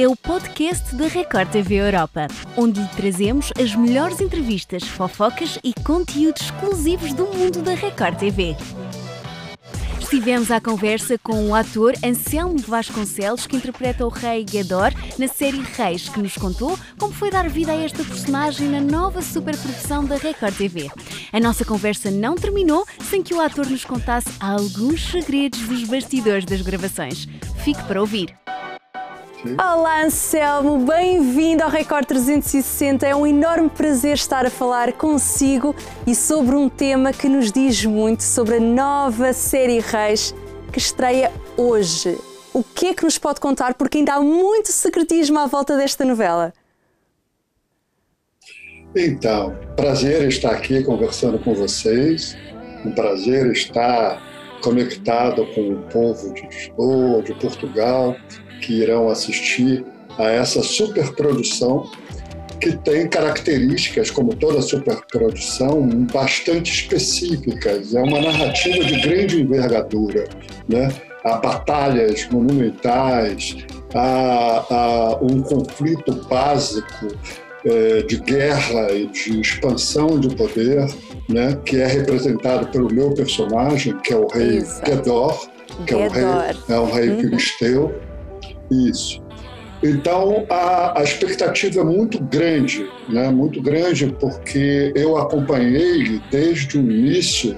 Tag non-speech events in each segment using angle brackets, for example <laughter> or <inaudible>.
é o podcast da Record TV Europa, onde lhe trazemos as melhores entrevistas, fofocas e conteúdos exclusivos do mundo da Record TV. Estivemos à conversa com o ator Anselmo Vasconcelos, que interpreta o rei Gedor na série Reis, que nos contou como foi dar vida a esta personagem na nova superprodução da Record TV. A nossa conversa não terminou sem que o ator nos contasse alguns segredos dos bastidores das gravações. Fique para ouvir. Olá Anselmo, bem-vindo ao Record 360. É um enorme prazer estar a falar consigo e sobre um tema que nos diz muito sobre a nova série Reis que estreia hoje. O que é que nos pode contar? Porque ainda há muito secretismo à volta desta novela. Então, prazer estar aqui conversando com vocês. Um prazer estar conectado com o povo de Lisboa, de Portugal que irão assistir a essa superprodução que tem características, como toda superprodução, bastante específicas. É uma narrativa de grande envergadura, né? Há batalhas monumentais, há, há um conflito básico é, de guerra e de expansão de poder, né? Que é representado pelo meu personagem, que é o rei. Gedor, que é um rei, é um rei uhum. filisteu isso. Então, a, a, expectativa é muito grande, né? muito grande, porque eu acompanhei desde o início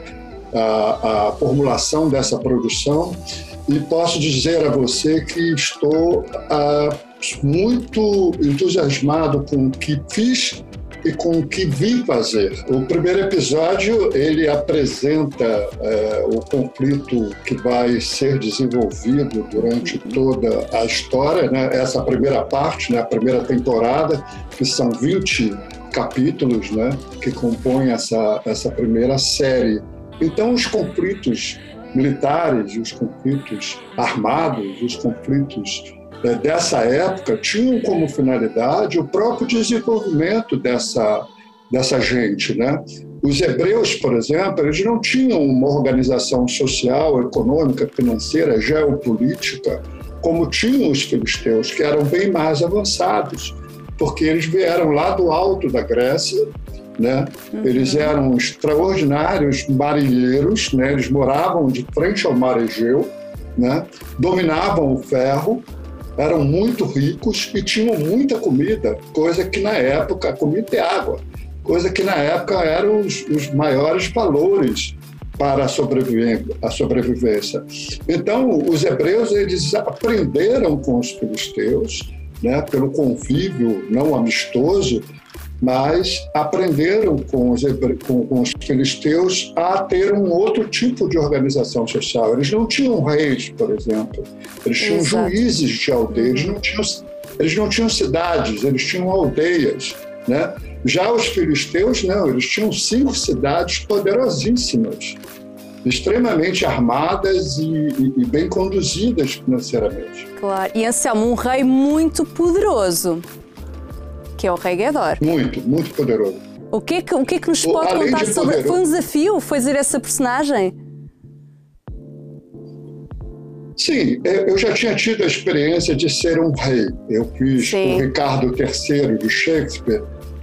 a, a formulação dessa produção e posso dizer a você que estou a, muito entusiasmado com o que fiz e com o que vim fazer. O primeiro episódio ele apresenta é, o conflito que vai ser desenvolvido durante toda a história, né? essa primeira parte, né? a primeira temporada, que são 20 capítulos né? que compõem essa, essa primeira série. Então, os conflitos militares, os conflitos armados, os conflitos né, dessa época tinham como finalidade o próprio desenvolvimento dessa, dessa gente. Né? Os hebreus, por exemplo, eles não tinham uma organização social, econômica, financeira, geopolítica, como tinham os filisteus, que eram bem mais avançados, porque eles vieram lá do alto da Grécia, né? Uhum. Eles eram extraordinários marinheiros, né? Eles moravam de frente ao mar Egeu, né? Dominavam o ferro, eram muito ricos e tinham muita comida, coisa que na época, comida e água, coisa que na época eram os, os maiores valores para a, a sobrevivência. Então, os hebreus eles aprenderam com os filisteus, né, pelo convívio não amistoso, mas aprenderam com os, com, com os, filisteus a ter um outro tipo de organização social. Eles não tinham reis, por exemplo, eles tinham Exato. juízes de aldeias, eles não, tinham, eles não tinham cidades, eles tinham aldeias. Né? Já os filisteus, não, eles tinham cinco cidades poderosíssimas, extremamente armadas e, e, e bem conduzidas financeiramente. Claro, e Anselmo, um rei muito poderoso que é o Rei Gedor. Muito, muito poderoso. O que é que, o que, é que nos pode contar de sobre. Foi um desafio fazer essa personagem? Sim, eu já tinha tido a experiência de ser um rei. Eu fiz Sim. o Ricardo III de Shakespeare,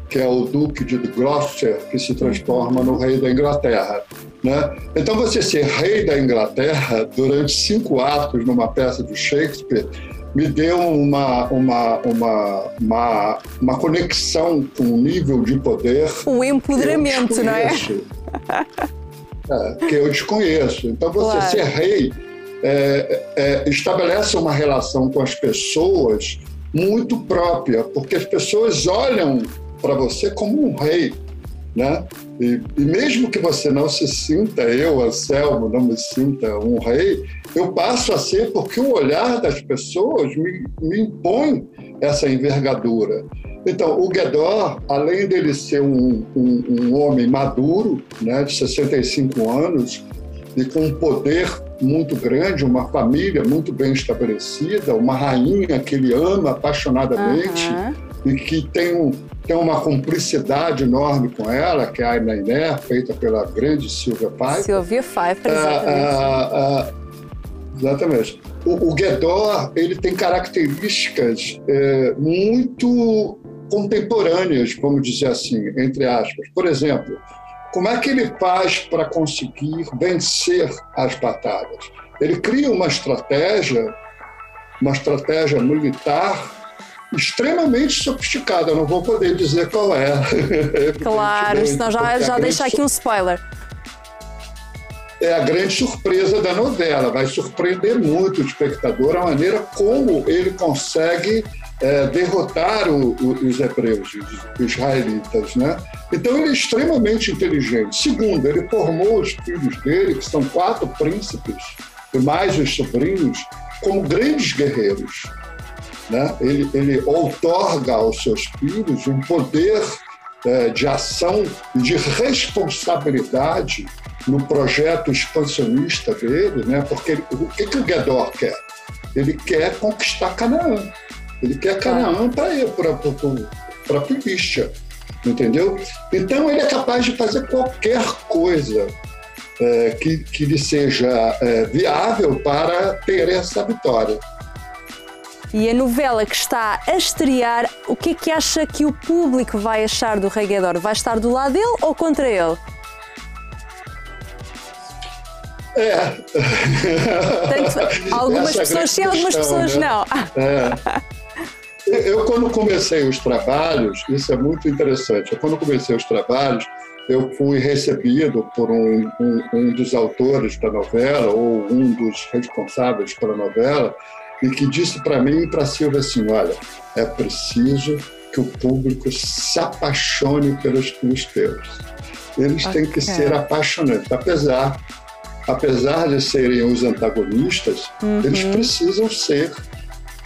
que é o Duque de Gloucester, que se transforma no rei da Inglaterra. Né? Então, você ser rei da Inglaterra durante cinco atos numa peça de Shakespeare me deu uma, uma, uma, uma, uma conexão com o nível de poder. Um empoderamento, não é? <laughs> é? Que eu desconheço. Então, você claro. ser rei é, é, estabelece uma relação com as pessoas muito própria, porque as pessoas olham para você como um rei. Né? E, e, mesmo que você não se sinta, eu, Anselmo, não me sinta um rei, eu passo a ser porque o olhar das pessoas me, me impõe essa envergadura. Então, o Guedor, além dele ser um, um, um homem maduro, né, de 65 anos, e com um poder muito grande, uma família muito bem estabelecida, uma rainha que ele ama apaixonadamente uhum. E que tem um, tem uma cumplicidade enorme com ela, que é a Nainé, feita pela grande Silvia Pfeiffer. Silvia Pfeiffer, exatamente. Ah, ah, ah, exatamente. o, o Guedor ele tem características é, muito contemporâneas, vamos dizer assim, entre aspas. Por exemplo, como é que ele faz para conseguir vencer as batalhas? Ele cria uma estratégia, uma estratégia militar extremamente sofisticada. Não vou poder dizer qual é. <laughs> Claro, senão já, já deixa aqui um spoiler. É a grande surpresa da novela. Vai surpreender muito o espectador a maneira como ele consegue é, derrotar o, o, os hebreus, os israelitas. Né? Então, ele é extremamente inteligente. Segundo, ele formou os filhos dele, que são quatro príncipes, e mais os sobrinhos, como grandes guerreiros. Né? Ele, ele outorga aos seus filhos um poder é, de ação e de responsabilidade no projeto expansionista dele, né? porque ele, o que, que o Gedor quer? Ele quer conquistar Canaã. Ele quer Canaã para a Filistia, entendeu? Então ele é capaz de fazer qualquer coisa é, que, que lhe seja é, viável para ter essa vitória. E a novela que está a estrear, o que é que acha que o público vai achar do Rei Gedor? Vai estar do lado dele ou contra ele? É. Portanto, <laughs> algumas Essa pessoas sim, algumas pessoas né? não. É. Eu, quando comecei os trabalhos, isso é muito interessante, eu, quando comecei os trabalhos, eu fui recebido por um, um, um dos autores da novela, ou um dos responsáveis pela novela, e que disse para mim e para Silvia assim: olha, é preciso que o público se apaixone pelos filisteus. Eles okay. têm que ser apaixonantes, apesar apesar de serem os antagonistas, uhum. eles precisam ser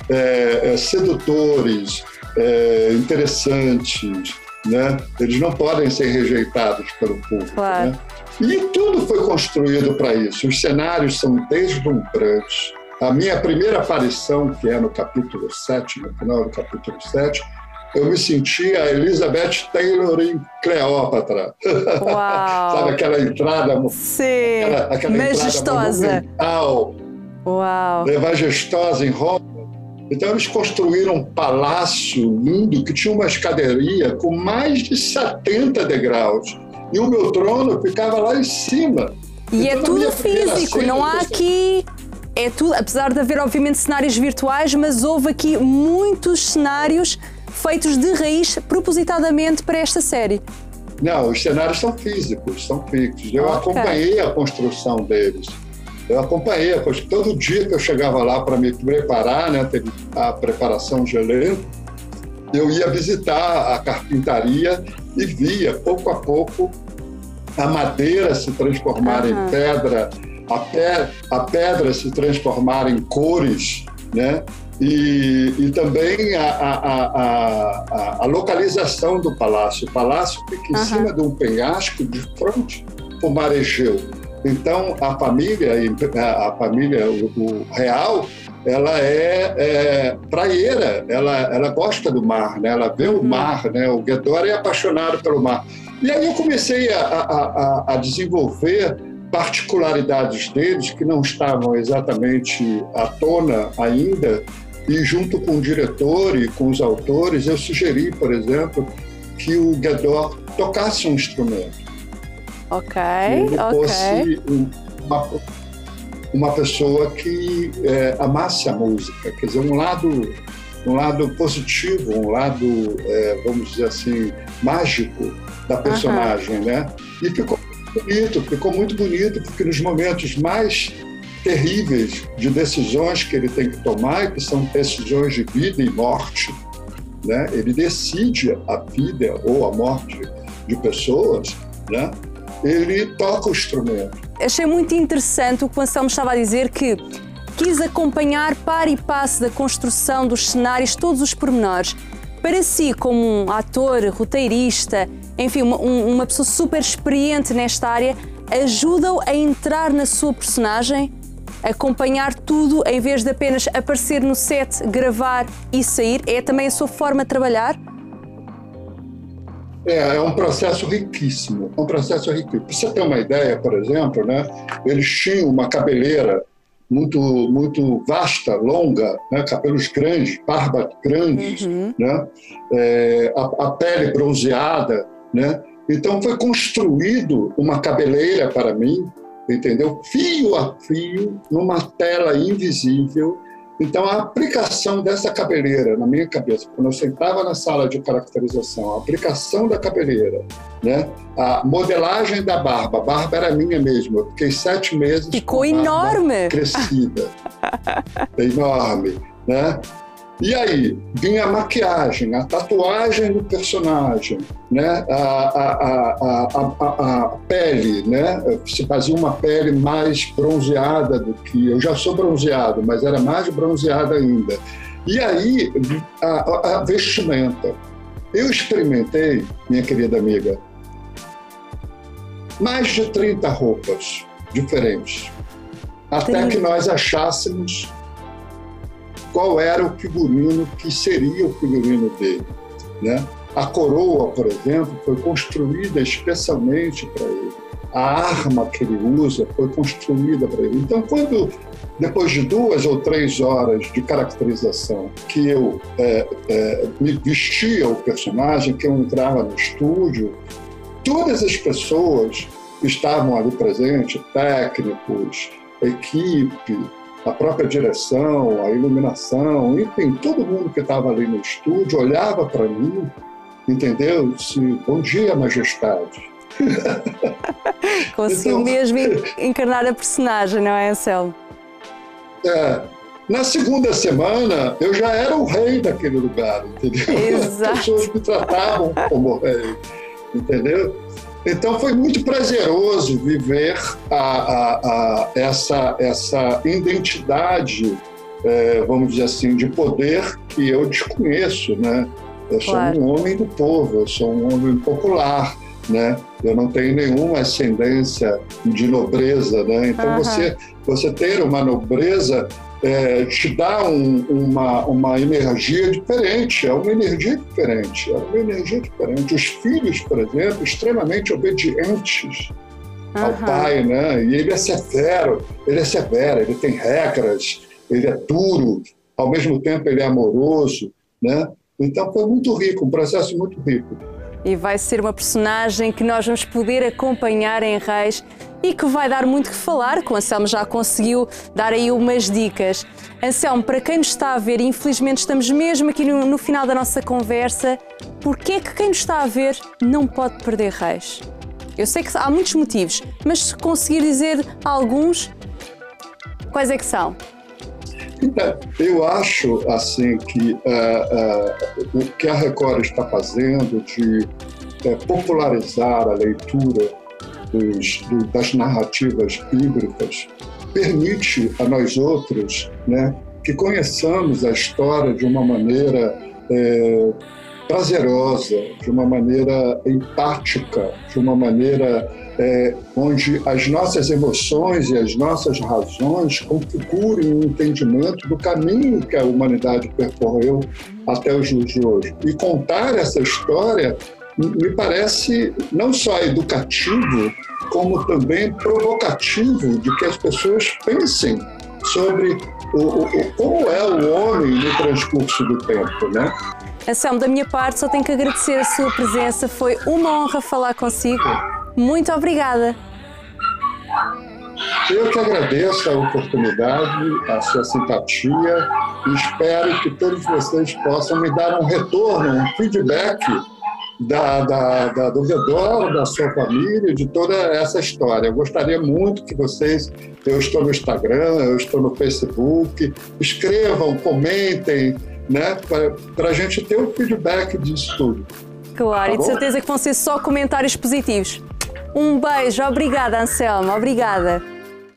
é, é, sedutores, é, interessantes, né? Eles não podem ser rejeitados pelo público, claro. né? E tudo foi construído para isso. Os cenários são deslumbrantes. A minha primeira aparição, que é no capítulo 7, no final do capítulo 7, eu me sentia Elizabeth Taylor em Cleópatra. Uau. <laughs> Sabe aquela entrada? Sim. Aquela, aquela majestosa. Entrada Uau. Majestosa em Roma então eles construíram um palácio lindo que tinha uma escadaria com mais de 70 degraus. E o meu trono ficava lá em cima. E é então, é tudo físico, não há aqui. É tudo, apesar de haver, obviamente, cenários virtuais, mas houve aqui muitos cenários feitos de raiz propositadamente para esta série. Não, os cenários são físicos, são fixos. Eu okay. acompanhei a construção deles. Eu acompanhei, todo dia que eu chegava lá para me preparar, né, teve a preparação de elenco, eu ia visitar a carpintaria e via, pouco a pouco, a madeira se transformar uhum. em pedra, a, pe a pedra se transformar em cores, né? E, e também a, a, a, a, localização do palácio. O palácio fica em uhum. cima de um penhasco de frente para o mar Egeu. Então, a família, a família o, o real, ela é, é, praieira, ela, ela gosta do mar, né? ela vê o uhum. mar, né? o Guedora é apaixonado pelo mar. E aí eu comecei a, a, a desenvolver particularidades deles que não estavam exatamente à tona ainda, e junto com o diretor e com os autores, eu sugeri, por exemplo, que o Guedor tocasse um instrumento. Ok, ele ok. fosse uma, uma pessoa que é, amasse a música, quer dizer, um lado, um lado positivo, um lado, é, vamos dizer assim, mágico da personagem, uhum. né? E ficou bonito, ficou muito bonito, porque nos momentos mais terríveis de decisões que ele tem que tomar, que são decisões de vida e morte, né? Ele decide a vida ou a morte de pessoas, né? ele toca o instrumento. Achei muito interessante o que o Anselmo estava a dizer, que quis acompanhar par e passo da construção dos cenários, todos os pormenores. Para si, como um ator, roteirista, enfim, uma, uma pessoa super experiente nesta área, ajuda-o a entrar na sua personagem, acompanhar tudo em vez de apenas aparecer no set, gravar e sair? É também a sua forma de trabalhar? É, é um processo riquíssimo, um processo riquíssimo. Para você ter uma ideia, por exemplo, né, eles tinham uma cabeleira muito, muito vasta, longa, né? cabelos grandes, barba grande, uhum. né? É, a, a, pele bronzeada. Né? Então foi construído uma cabeleira para mim, entendeu? Fio a fio, numa tela invisível, então, a aplicação dessa cabeleira na minha cabeça, quando eu sentava na sala de caracterização, a aplicação da cabeleira, né? a modelagem da barba, a barba era minha mesmo, eu fiquei sete meses. Ficou enorme! Crescida. <laughs> enorme. Né? E aí vinha a maquiagem, a tatuagem do personagem, né? a, a, a, a, pele, né? se fazia uma pele mais bronzeada do que. Eu já sou bronzeado, mas era mais bronzeada ainda. E aí a, a vestimenta. Eu experimentei, minha querida amiga, mais de 30 roupas diferentes, até que nós achássemos qual era o figurino que seria o figurino dele. Né? A coroa, por exemplo, foi construída especialmente para ele. A arma que ele usa foi construída para ele. Então, quando depois de duas ou três horas de caracterização que eu é, é, me vestia o personagem, que eu entrava no estúdio, todas as pessoas que estavam ali presentes, técnicos, equipe, a própria direção, a iluminação, enfim, todo mundo que estava ali no estúdio olhava para mim, entendeu? Se, bom dia, majestade. <laughs> Conseguiu então, mesmo <laughs> encarnar a personagem, não é, Anselmo? É. Na segunda semana, eu já era o rei daquele lugar, entendeu? Exato. <laughs> As pessoas me tratavam como rei, entendeu? Então foi muito prazeroso viver a, a, a essa, essa identidade, é, vamos dizer assim, de poder que eu desconheço, né? Eu claro. sou um homem do povo, eu sou um homem popular, né? Eu não tenho nenhuma ascendência de nobreza, né? Então uhum. você você ter uma nobreza é, te dá um, uma, uma energia diferente, é uma energia diferente, é uma energia diferente. Os filhos, por exemplo, extremamente obedientes uhum. ao pai, né? E ele é severo, ele é severo, ele tem regras, ele é duro, ao mesmo tempo ele é amoroso, né? Então foi muito rico, um processo muito rico e vai ser uma personagem que nós vamos poder acompanhar em Reis e que vai dar muito que falar, que o Anselmo já conseguiu dar aí umas dicas. Anselmo, para quem nos está a ver, infelizmente estamos mesmo aqui no, no final da nossa conversa, porquê é que quem nos está a ver não pode perder Reis? Eu sei que há muitos motivos, mas se conseguir dizer alguns, quais é que são? Então, eu acho assim que uh, uh, o que a Record está fazendo de uh, popularizar a leitura dos, do, das narrativas bíblicas permite a nós outros né, que conheçamos a história de uma maneira é, prazerosa, de uma maneira empática, de uma maneira é, onde as nossas emoções e as nossas razões configurem um entendimento do caminho que a humanidade percorreu até os dias de hoje. E contar essa história me parece não só educativo, como também provocativo de que as pessoas pensem sobre o, o, como é o homem no transcurso do tempo, né? Anselmo, da minha parte, só tenho que agradecer a sua presença. Foi uma honra falar consigo. Muito obrigada. Eu que agradeço a oportunidade, a sua simpatia e espero que todos vocês possam me dar um retorno, um feedback da, da, da, do redor, da sua família, de toda essa história. Eu gostaria muito que vocês, eu estou no Instagram, eu estou no Facebook, escrevam, comentem, né, para a gente ter o um feedback disso tudo. Claro, tá e de certeza que vão ser só comentários positivos. Um beijo, obrigada, Anselma, obrigada.